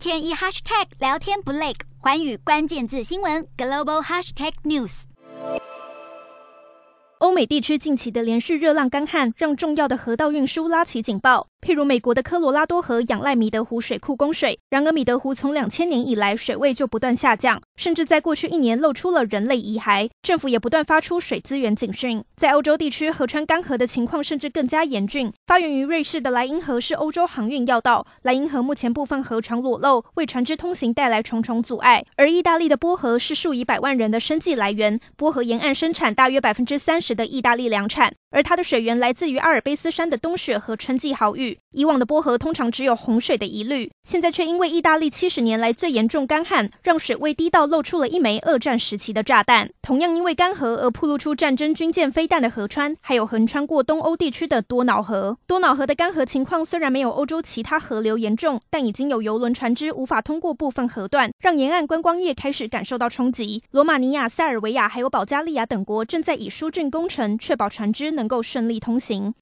天一 hashtag 聊天不累，环宇关键字新闻 global hashtag news。欧美地区近期的连续热浪干旱，让重要的河道运输拉起警报。譬如美国的科罗拉多河仰赖米德湖水库供水，然而米德湖从两千年以来水位就不断下降，甚至在过去一年露出了人类遗骸。政府也不断发出水资源警讯。在欧洲地区，河川干涸的情况甚至更加严峻。发源于瑞士的莱茵河是欧洲航运要道，莱茵河目前部分河床裸露，为船只通行带来重重阻碍。而意大利的波河是数以百万人的生计来源，波河沿岸生产大约百分之三十的意大利粮产。而它的水源来自于阿尔卑斯山的冬雪和春季豪雨。以往的波河通常只有洪水的疑虑，现在却因为意大利七十年来最严重干旱，让水位低到露出了一枚二战时期的炸弹。同样因为干涸而暴露出战争军舰飞弹的河川，还有横穿过东欧地区的多瑙河。多瑙河的干涸情况虽然没有欧洲其他河流严重，但已经有游轮船只无法通过部分河段，让沿岸观光业开始感受到冲击。罗马尼亚、塞尔维亚还有保加利亚等国正在以疏浚工程确保船只能够顺利通行。